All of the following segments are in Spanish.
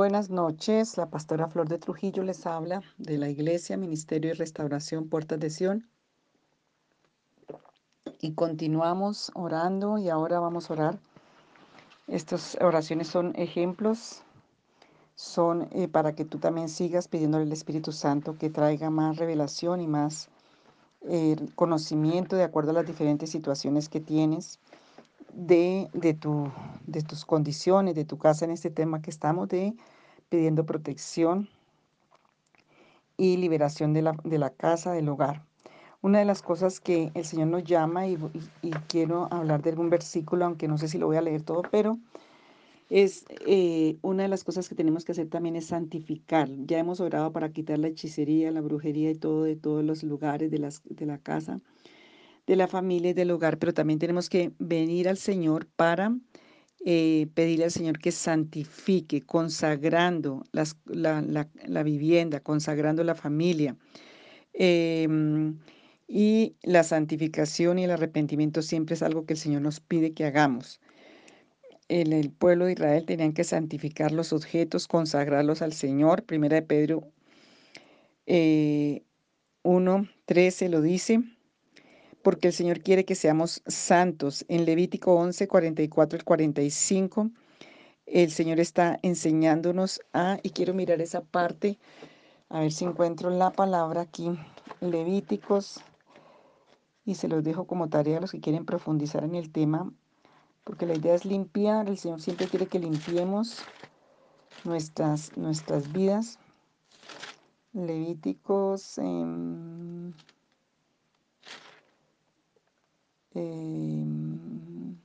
Buenas noches, la pastora Flor de Trujillo les habla de la Iglesia, Ministerio y Restauración Puertas de Sion. Y continuamos orando y ahora vamos a orar. Estas oraciones son ejemplos, son eh, para que tú también sigas pidiéndole al Espíritu Santo que traiga más revelación y más eh, conocimiento de acuerdo a las diferentes situaciones que tienes de, de, tu, de tus condiciones, de tu casa en este tema que estamos de pidiendo protección y liberación de la, de la casa, del hogar. Una de las cosas que el Señor nos llama, y, quiero hablar de algún versículo, aunque no sé si lo voy a leer todo, pero es eh, una de las cosas que tenemos que hacer también es santificar. Ya hemos orado para quitar la hechicería, la brujería y todo de todos los lugares de, las, de la casa de la familia y del hogar, pero también tenemos que venir al Señor para eh, pedirle al Señor que santifique, consagrando las, la, la, vivienda, consagrando la familia. Em, y la santificación y el arrepentimiento siempre es algo que el Señor nos pide que hagamos. El pueblo de Israel tenían que santificar los objetos, consagrarlos al Señor. Primera de Pedro eh, 1, 13 lo dice porque el Señor quiere que seamos santos. En Levítico 11, 44 y 45, el Señor está enseñándonos a, y quiero mirar esa parte, a ver si encuentro la palabra aquí, Levíticos, y se los dejo como tarea a los que quieren profundizar en el tema, porque la idea es limpiar, el Señor siempre quiere que limpiemos nuestras, nuestras vidas. Levíticos... en Em,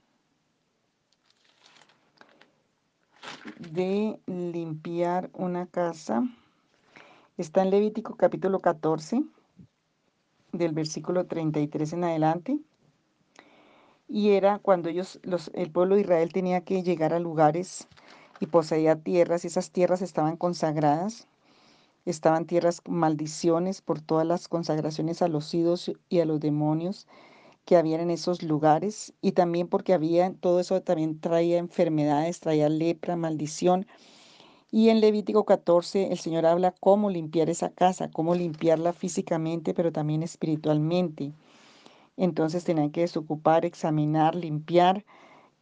de limpiar una casa. Está en Levítico capítulo 14, del versículo 33 en adelante. Y era cuando ellos, los, el pueblo de Israel tenía que llegar a lugares y poseía tierras, y esas tierras estaban consagradas. Estaban tierras maldiciones por todas las consagraciones a los ídolos y a los demonios que habían en esos lugares y también porque había, todo eso también traía enfermedades, traía lepra, maldición. Y en Levítico 14 el Señor habla cómo limpiar esa casa, cómo limpiarla físicamente, pero también espiritualmente. Entonces tenían que desocupar, examinar, limpiar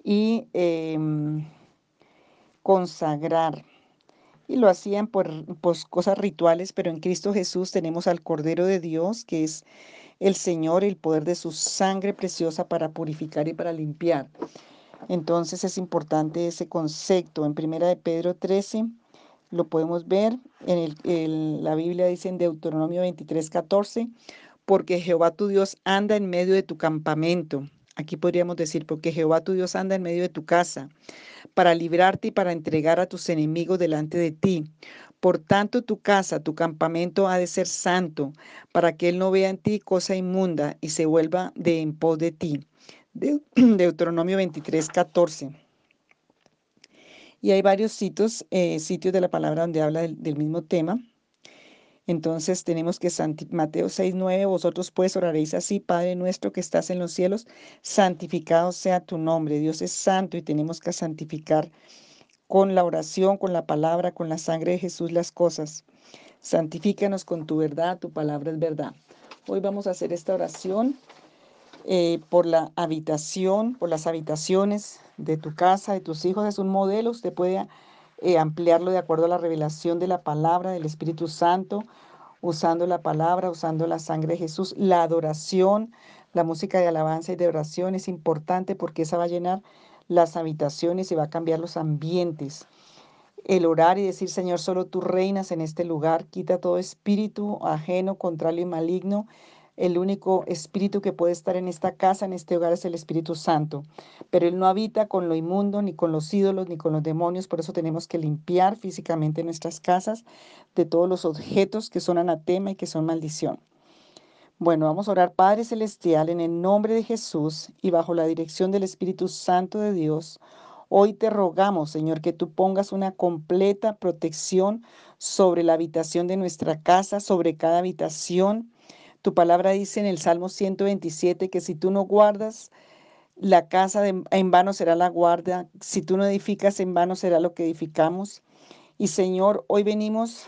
y em, consagrar. Y lo hacían por, por cosas rituales, pero en Cristo Jesús tenemos al Cordero de Dios, que es el Señor el poder de su sangre preciosa para purificar y para limpiar. Entonces es importante ese concepto. En Primera de Pedro 13 lo podemos ver. En la Biblia dice en Deuteronomio 23, 14, porque Jehová tu Dios anda en medio de tu campamento. Aquí podríamos decir, porque Jehová tu Dios anda en medio de tu casa, para librarte y para entregar a tus enemigos delante de ti. Por tanto, tu casa, tu campamento ha de ser santo, para que Él no vea en ti cosa inmunda y se vuelva de en pos de ti. Deuteronomio 23, 14. Y hay varios sitios, eh, sitios de la palabra donde habla del, mismo tema. Entonces tenemos que Mateo 6, 9, vosotros pues oraréis así, Padre nuestro que estás en los cielos, santificado sea tu nombre. Dios es santo y tenemos que santificar con la oración, con la palabra, con la sangre de Jesús las cosas. Santifícanos con tu verdad, tu palabra es verdad. Hoy vamos a hacer esta oración eh, por la habitación, por las habitaciones de tu casa, de tus hijos. Es un modelo, usted puede eh, ampliarlo de acuerdo a la revelación de la palabra del Espíritu Santo, usando la palabra, usando la sangre de Jesús. La adoración, la música de alabanza y de oración es importante porque esa va a llenar las habitaciones y va a cambiar los ambientes. El orar y decir, Señor, solo tú reinas en este lugar, quita todo espíritu ajeno, contrario y maligno. El único espíritu que puede estar en esta casa, en este hogar, es el Espíritu Santo. Pero Él no habita con lo inmundo, ni con los ídolos, ni con los demonios. Por eso tenemos que limpiar físicamente nuestras casas de todos los objetos que son anatema y que son maldición. Bueno, vamos a orar, Padre Celestial, en el nombre de Jesús y bajo la dirección del Espíritu Santo de Dios. Hoy te rogamos, Señor, que tú pongas una completa protección sobre la habitación de nuestra casa, sobre cada habitación. Tu palabra dice en el Salmo 127 que si tú no guardas la casa, en vano será la guarda, si tú no edificas, en vano será lo que edificamos. Y Señor, hoy venimos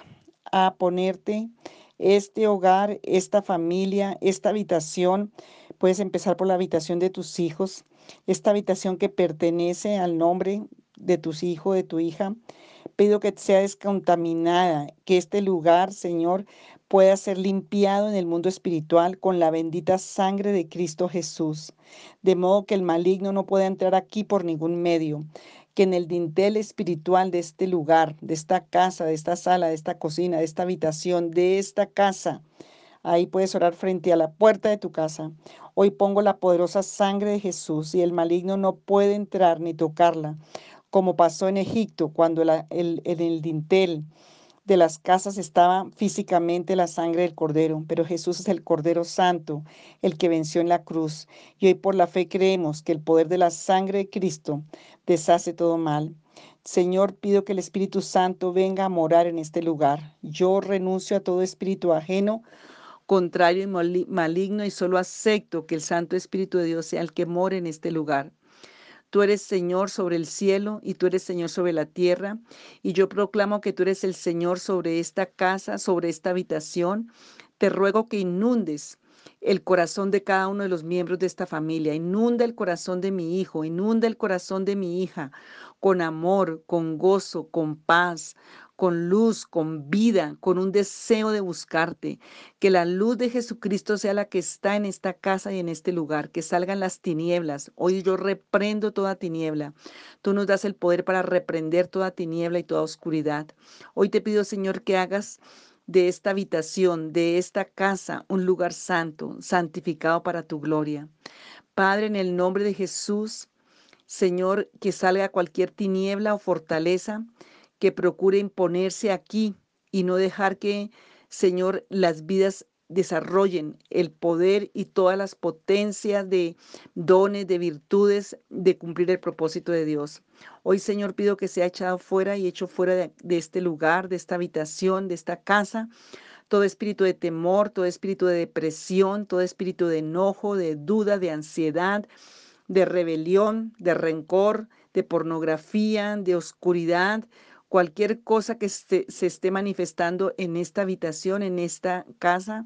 a ponerte este hogar, esta familia, esta habitación. Puedes empezar por la habitación de tus hijos, esta habitación que pertenece al nombre de tus hijos, de tu hija. Pido que sea descontaminada, que este lugar, Señor, pueda ser limpiado en el mundo espiritual con la bendita sangre de Cristo Jesús, de modo que el maligno no pueda entrar aquí por ningún medio, que en el dintel espiritual de este lugar, de esta casa, de esta sala, de esta cocina, de esta habitación, de esta casa, Ahí puedes orar frente a la puerta de tu casa. Hoy pongo la poderosa sangre de Jesús y el maligno no puede entrar ni tocarla, como pasó en Egipto cuando en el dintel de las casas estaba físicamente la sangre del Cordero, pero Jesús es el Cordero Santo, el que venció en la cruz. Y hoy por la fe creemos que el poder de la sangre de Cristo deshace todo mal. Señor, pido que el Espíritu Santo venga a morar en este lugar. Yo renuncio a todo espíritu ajeno contrario y maligno y solo acepto que el Santo Espíritu de Dios sea el que more en este lugar. Tú eres Señor sobre el cielo y tú eres Señor sobre la tierra. Y yo proclamo que tú eres el Señor sobre esta casa, sobre esta habitación. Te ruego que inundes el corazón de cada uno de los miembros de esta familia. Inunda el corazón de mi hijo, inunda el corazón de mi hija con amor, con gozo, con paz, con luz, con vida, con un deseo de buscarte. Que la luz de Jesucristo sea la que está en esta casa y en este lugar, que salgan las tinieblas. Hoy yo reprendo toda tiniebla. Tú nos das el poder para reprender toda tiniebla y toda oscuridad. Hoy te pido, Señor, que hagas de esta habitación, de esta casa, un lugar santo, santificado para tu gloria. Padre, en el nombre de Jesús, Señor, que salga cualquier tiniebla o fortaleza que procure imponerse aquí y no dejar que, Señor, las vidas desarrollen el poder y todas las potencias de dones, de virtudes, de cumplir el propósito de Dios. Hoy, Señor, pido que sea echado fuera y hecho fuera de, de este lugar, de esta habitación, de esta casa, todo espíritu de temor, todo espíritu de depresión, todo espíritu de enojo, de duda, de ansiedad, de rebelión, de rencor, de pornografía, de oscuridad cualquier cosa que se esté manifestando en esta habitación, en esta casa,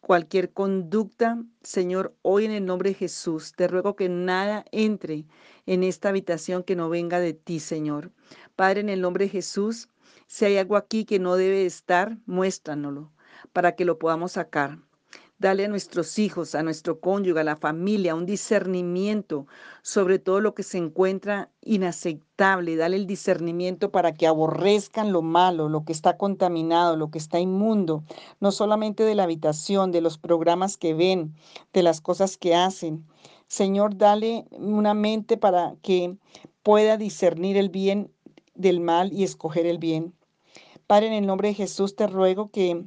cualquier conducta, Señor, hoy en el nombre de Jesús, te ruego que nada entre en esta habitación que no venga de ti, Señor. Padre, en el nombre de Jesús, si hay algo aquí que no debe estar, muéstranoslo para que lo podamos sacar. Dale a nuestros hijos, a nuestro cónyuge, a la familia, un discernimiento sobre todo lo que se encuentra inaceptable. Dale el discernimiento para que aborrezcan lo malo, lo que está contaminado, lo que está inmundo, no solamente de la habitación, de los programas que ven, de las cosas que hacen. Señor, dale una mente para que pueda discernir el bien del mal y escoger el bien. Padre, en el nombre de Jesús te ruego que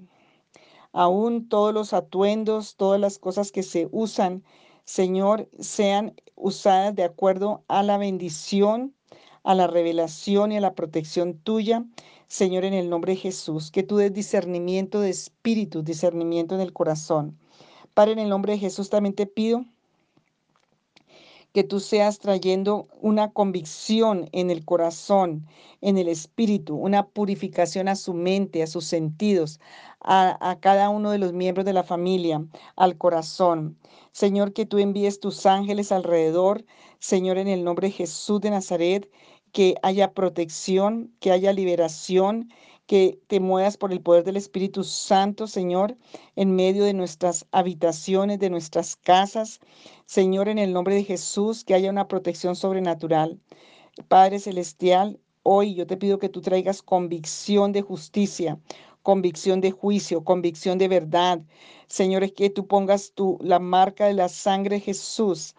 aún todos los atuendos, todas las cosas que se usan, Señor, sean usadas de acuerdo a la bendición, a la revelación y a la protección tuya, Señor, en el nombre de Jesús, que tú des discernimiento de espíritu, discernimiento en el corazón. Padre, en el nombre de Jesús también te pido que tú seas trayendo una convicción en el corazón, en el espíritu, una purificación a su mente, a sus sentidos, a, a, cada uno de los miembros de la familia, al corazón. Señor, que tú envíes tus ángeles alrededor, Señor, en el nombre de Jesús de Nazaret, que haya protección, que haya liberación, que te muevas por el poder del Espíritu Santo, Señor, en medio de nuestras habitaciones, de nuestras casas. Señor, en el nombre de Jesús, que haya una protección sobrenatural. Padre Celestial, hoy yo te pido que tú traigas convicción de justicia, convicción de juicio, convicción de verdad. Señor, es que tú pongas tu, la marca de la sangre de Jesús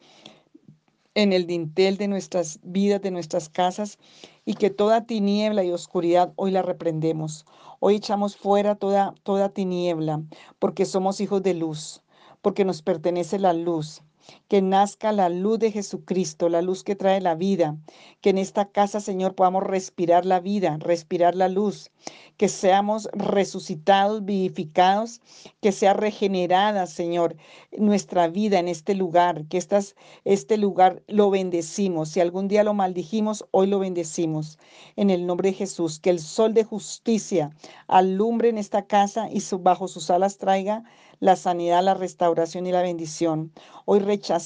en el dintel de nuestras vidas, de nuestras casas, y que toda tiniebla y oscuridad hoy la reprendemos. Hoy echamos fuera toda, toda tiniebla, porque somos hijos de luz, porque nos pertenece la luz. Que nazca la luz de Jesucristo, la luz que trae la vida, que en esta casa, Señor, podamos respirar la vida, respirar la luz, que seamos resucitados, vivificados, que sea regenerada, Señor, nuestra vida en este lugar, que estas, este lugar lo bendecimos. Si algún día lo maldijimos, hoy lo bendecimos. En el nombre de Jesús, que el sol de justicia alumbre en esta casa y bajo sus alas traiga la sanidad, la restauración y la bendición. Hoy rechazamos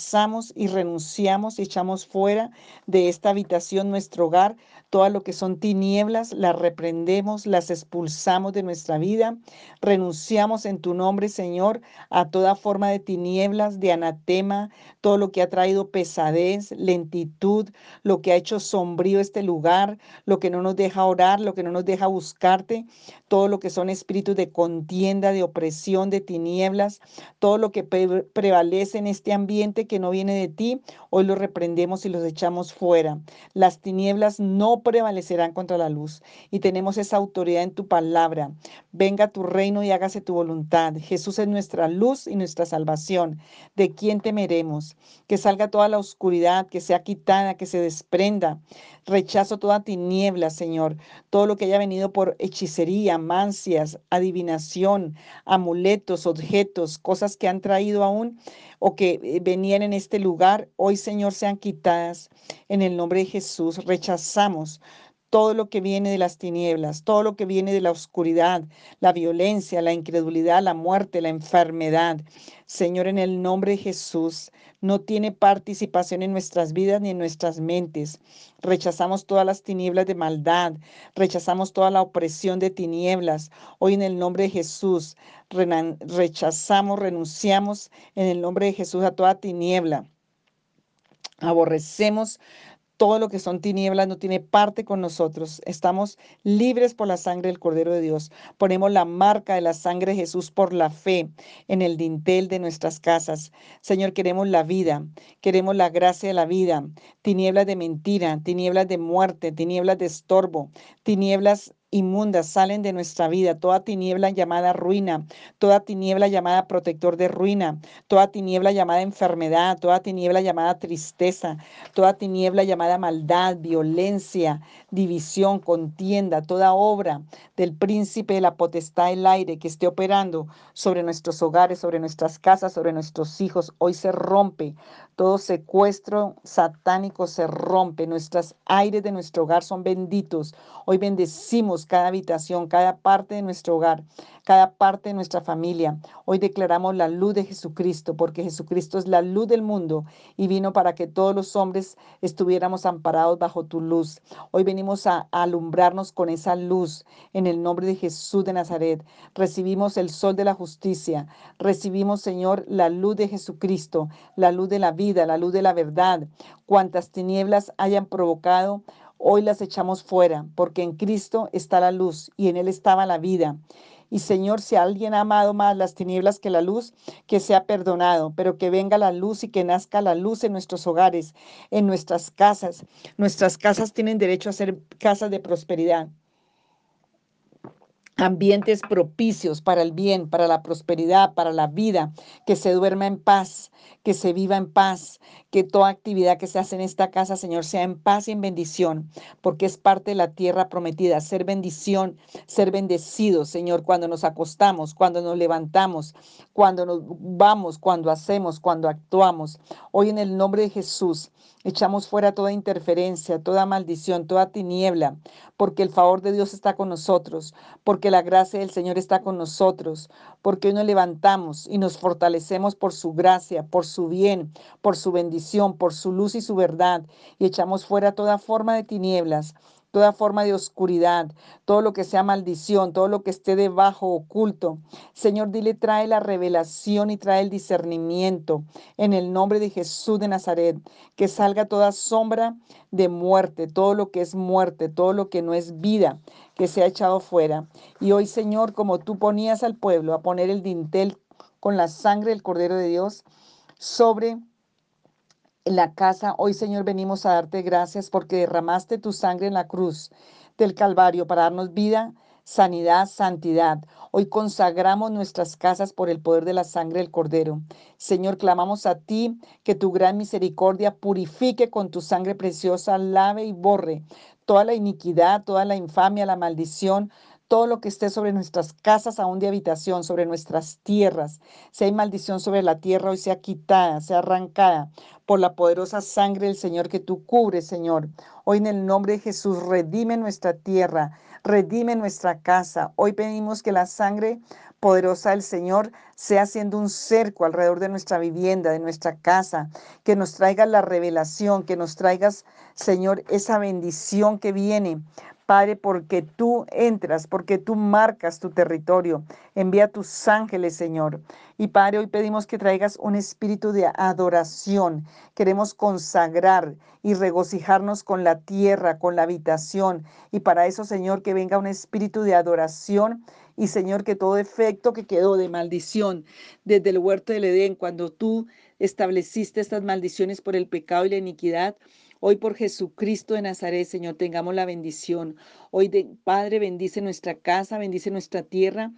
y renunciamos y echamos fuera de esta habitación nuestro hogar todo lo que son tinieblas, las reprendemos, las expulsamos de nuestra vida. Renunciamos en tu nombre, Señor, a toda forma de tinieblas, de anatema, todo lo que ha traído pesadez, lentitud, lo que ha hecho sombrío este lugar, lo que no nos deja orar, lo que no nos deja buscarte, todo lo que son espíritus de contienda, de opresión, de tinieblas, todo lo que prevalece en este ambiente que no viene de ti, hoy lo reprendemos y los echamos fuera. Las tinieblas no prevalecerán contra la luz. Y tenemos esa autoridad en tu palabra. Venga tu reino y hágase tu voluntad. Jesús es nuestra luz y nuestra salvación. ¿De quién temeremos? Que salga toda la oscuridad, que sea quitada, que se desprenda. Rechazo toda tiniebla, Señor. Todo lo que haya venido por hechicería, mancias, adivinación, amuletos, objetos, cosas que han traído aún o que eh, venían en este lugar, hoy Señor sean quitadas en el nombre de Jesús. Rechazamos todo lo que viene de las tinieblas, todo lo que viene de la oscuridad, la violencia, la incredulidad, la muerte, la enfermedad. Señor, en el nombre de Jesús, no tiene participación en nuestras vidas ni en nuestras mentes. Rechazamos todas las tinieblas de maldad, rechazamos toda la opresión de tinieblas. Hoy en el nombre de Jesús rechazamos, renunciamos en el nombre de Jesús a toda tiniebla. Aborrecemos todo lo que son tinieblas no tiene parte con nosotros. Estamos libres por la sangre del Cordero de Dios. Ponemos la marca de la sangre de Jesús por la fe en el dintel de nuestras casas. Señor, queremos la vida, queremos la gracia de la vida. Tinieblas de mentira, tinieblas de muerte, tinieblas de estorbo, tinieblas inmundas salen de nuestra vida, toda tiniebla llamada ruina, toda tiniebla llamada protector de ruina, toda tiniebla llamada enfermedad, toda tiniebla llamada tristeza, toda tiniebla llamada maldad, violencia, división, contienda, toda obra del príncipe de la potestad del aire que esté operando sobre nuestros hogares, sobre nuestras casas, sobre nuestros hijos, hoy se rompe. Todo secuestro satánico se rompe. Nuestros aires de nuestro hogar son benditos. Hoy bendecimos cada habitación, cada parte de nuestro hogar, cada parte de nuestra familia. Hoy declaramos la luz de Jesucristo, porque Jesucristo es la luz del mundo y vino para que todos los hombres estuviéramos amparados bajo tu luz. Hoy venimos a, alumbrarnos con esa luz en el nombre de Jesús de Nazaret. Recibimos el sol de la justicia. Recibimos, Señor, la luz de Jesucristo, la luz de la vida la luz de la verdad. Cuantas tinieblas hayan provocado, hoy las echamos fuera, porque en Cristo está la luz y en Él estaba la vida. Y Señor, si alguien ha amado más las tinieblas que la luz, que sea perdonado, pero que venga la luz y que nazca la luz en nuestros hogares, en nuestras casas. Nuestras casas tienen derecho a ser casas de prosperidad ambientes propicios para el bien, para la prosperidad, para la vida, que se duerma en paz, que se viva en paz, que toda actividad que se hace en esta casa, Señor, sea en paz y en bendición, porque es parte de la tierra prometida, ser bendición, ser bendecidos, Señor, cuando nos acostamos, cuando nos levantamos, cuando nos vamos, cuando hacemos, cuando actuamos. Hoy en el nombre de Jesús, echamos fuera toda interferencia, toda maldición, toda tiniebla, porque el favor de Dios está con nosotros, porque la gracia del Señor está con nosotros, porque hoy nos levantamos y nos fortalecemos por su gracia, por su bien, por su bendición, por su luz y su verdad, y echamos fuera toda forma de tinieblas toda forma de oscuridad, todo lo que sea maldición, todo lo que esté debajo oculto. Señor, dile, trae la revelación y trae el discernimiento en el nombre de Jesús de Nazaret, que salga toda sombra de muerte, todo lo que es muerte, todo lo que no es vida, que sea echado fuera. Y hoy, Señor, como tú ponías al pueblo a poner el dintel con la sangre del Cordero de Dios sobre la casa. Hoy, Señor, venimos a darte gracias porque derramaste tu sangre en la cruz del Calvario para darnos vida, sanidad, santidad. Hoy consagramos nuestras casas por el poder de la sangre del Cordero. Señor, clamamos a ti que tu gran misericordia purifique con tu sangre preciosa, lave y borre toda la iniquidad, toda la infamia, la maldición, todo lo que esté sobre nuestras casas aún de habitación, sobre nuestras tierras. Si hay maldición sobre la tierra, hoy sea quitada, sea arrancada por la poderosa sangre del Señor que tú cubres, Señor. Hoy en el nombre de Jesús, redime nuestra tierra, redime nuestra casa. Hoy pedimos que la sangre poderosa del Señor sea haciendo un cerco alrededor de nuestra vivienda, de nuestra casa, que nos traigas la revelación, que nos traigas, Señor, esa bendición que viene Padre, porque tú entras, porque tú marcas tu territorio. Envía tus ángeles, Señor. Y Padre, hoy pedimos que traigas un espíritu de adoración. Queremos consagrar y regocijarnos con la tierra, con la habitación. Y para eso, Señor, que venga un espíritu de adoración y Señor, que todo efecto que quedó de maldición desde el huerto del Edén, cuando tú estableciste estas maldiciones por el pecado y la iniquidad, Hoy por Jesucristo de Nazaret, Señor, tengamos la bendición. Hoy, Padre, bendice nuestra casa, bendice nuestra tierra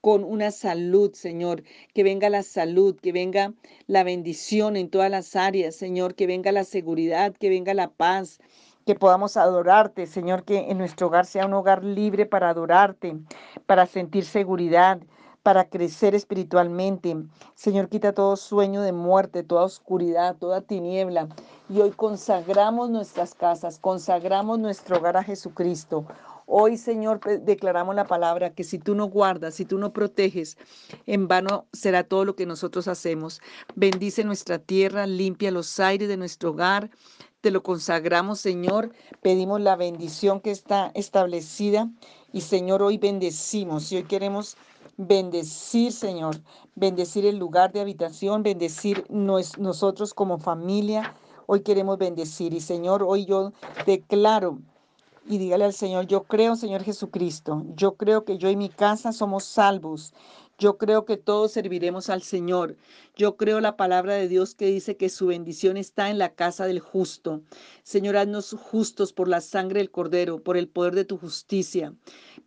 con una salud, Señor, que venga la salud, que venga la bendición en todas las áreas, Señor, que venga la seguridad, que venga la paz, que podamos adorarte, Señor, que en nuestro hogar sea un hogar libre para adorarte, para sentir seguridad, para crecer espiritualmente. Señor, quita todo sueño de muerte, toda oscuridad, toda tiniebla. Y hoy consagramos nuestras casas, consagramos nuestro hogar a Jesucristo. Hoy, Señor, declaramos la palabra que si tú no guardas, si tú no proteges, en vano será todo lo que nosotros hacemos. Bendice nuestra tierra, limpia los aires de nuestro hogar. Te lo consagramos, Señor. Pedimos la bendición que está establecida. Y, Señor, hoy bendecimos y hoy queremos bendecir, Señor, bendecir el lugar de habitación, bendecir nosotros como familia. Hoy queremos bendecir y Señor, hoy yo declaro y dígale al Señor, yo creo, Señor Jesucristo, yo creo que yo y mi casa somos salvos. Yo creo que todos serviremos al Señor. Yo creo la palabra de Dios que dice que su bendición está en la casa del justo. Señor, haznos justos por la sangre del Cordero, por el poder de tu justicia.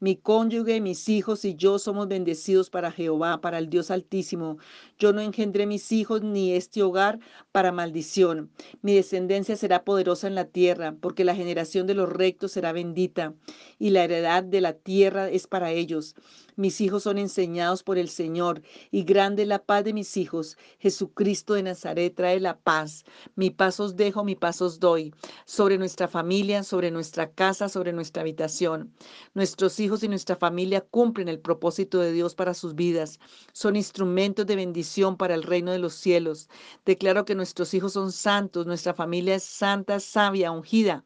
Mi cónyuge, mis hijos y yo somos bendecidos para Jehová, para el Dios Altísimo. Yo no engendré mis hijos ni este hogar para maldición. Mi descendencia será poderosa en la tierra, porque la generación de los rectos será bendita, y la heredad de la tierra es para ellos. Mis hijos son enseñados por el Señor y grande la paz de mis hijos. Jesucristo de Nazaret trae la paz. Mi paz os dejo, mi paz os doy. Sobre nuestra familia, sobre nuestra casa, sobre nuestra habitación. Nuestros hijos y nuestra familia cumplen el propósito de Dios para sus vidas. Son instrumentos de bendición para el reino de los cielos. Declaro que nuestros hijos son santos, nuestra familia es santa, sabia, ungida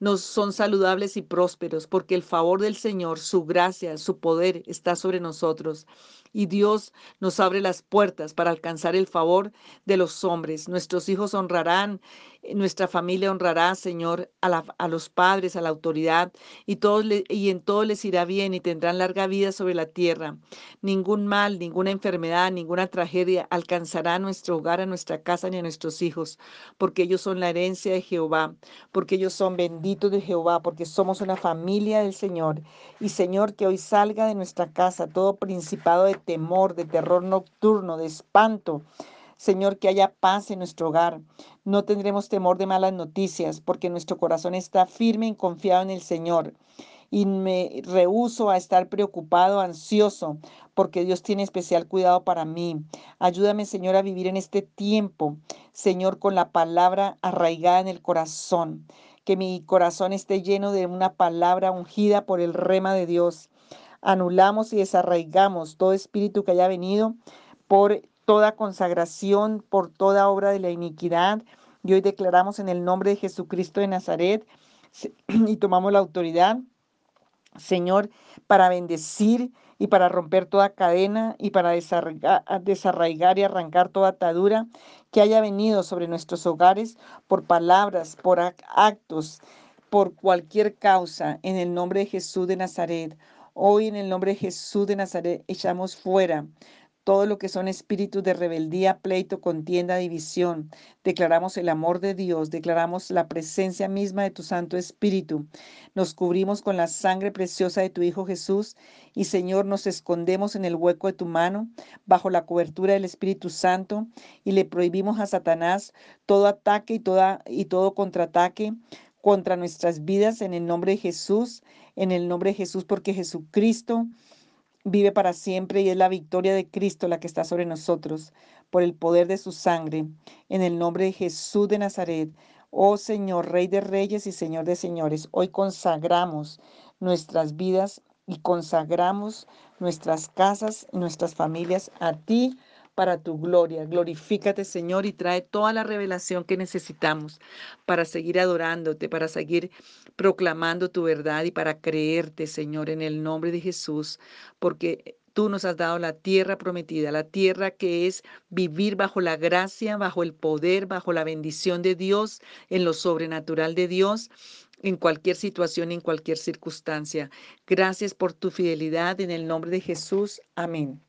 nos son saludables y prósperos, porque el favor del Señor, su gracia, su poder está sobre nosotros. Y Dios nos abre las puertas para alcanzar el favor de los hombres. Nuestros hijos honrarán nuestra familia honrará, Señor, a, los padres, a la autoridad, y, todos y en todo les irá bien y tendrán larga vida sobre la tierra. Ningún mal, ninguna enfermedad, ninguna tragedia alcanzará a nuestro hogar, a nuestra casa ni a nuestros hijos, porque ellos son la herencia de Jehová, porque ellos son benditos de Jehová, porque somos una familia del Señor. Y Señor, que hoy salga de nuestra casa todo principado de temor, de terror nocturno, de espanto Señor, que haya paz en nuestro hogar. No tendremos temor de malas noticias, porque nuestro corazón está firme y confiado en el Señor. Y me rehuso a estar preocupado, ansioso, porque Dios tiene especial cuidado para mí. Ayúdame, Señor, a vivir en este tiempo, Señor, con la palabra arraigada en el corazón. Que mi corazón esté lleno de una palabra ungida por el rema de Dios. Anulamos y desarraigamos todo espíritu que haya venido por toda consagración por toda obra de la iniquidad. Y hoy declaramos en el nombre de Jesucristo de Nazaret y tomamos la autoridad, Señor, para bendecir y para romper toda cadena y para desarraigar, y arrancar toda atadura que haya venido sobre nuestros hogares por palabras, por actos, por cualquier causa, en el nombre de Jesús de Nazaret. Hoy en el nombre de Jesús de Nazaret echamos fuera todo lo que son espíritus de rebeldía, pleito, contienda, división. Declaramos el amor de Dios, declaramos la presencia misma de tu Santo Espíritu. Nos cubrimos con la sangre preciosa de tu Hijo Jesús y Señor, nos escondemos en el hueco de tu mano, bajo la cobertura del Espíritu Santo y le prohibimos a Satanás todo ataque y, toda, todo contraataque contra nuestras vidas en el nombre de Jesús, en el nombre de Jesús, porque Jesucristo vive para siempre y es la victoria de Cristo la que está sobre nosotros por el poder de su sangre. En el nombre de Jesús de Nazaret, oh Señor, Rey de Reyes y Señor de Señores, hoy consagramos nuestras vidas y consagramos nuestras casas, nuestras familias a ti para tu gloria. Glorifícate, Señor, y trae toda la revelación que necesitamos para seguir adorándote, para seguir proclamando tu verdad y para creerte, Señor, en el nombre de Jesús, porque Tú nos has dado la tierra prometida, la tierra que es vivir bajo la gracia, bajo el poder, bajo la bendición de Dios, en lo sobrenatural de Dios en cualquier situación, en cualquier circunstancia. Gracias por tu fidelidad en el nombre de Jesús. Amén.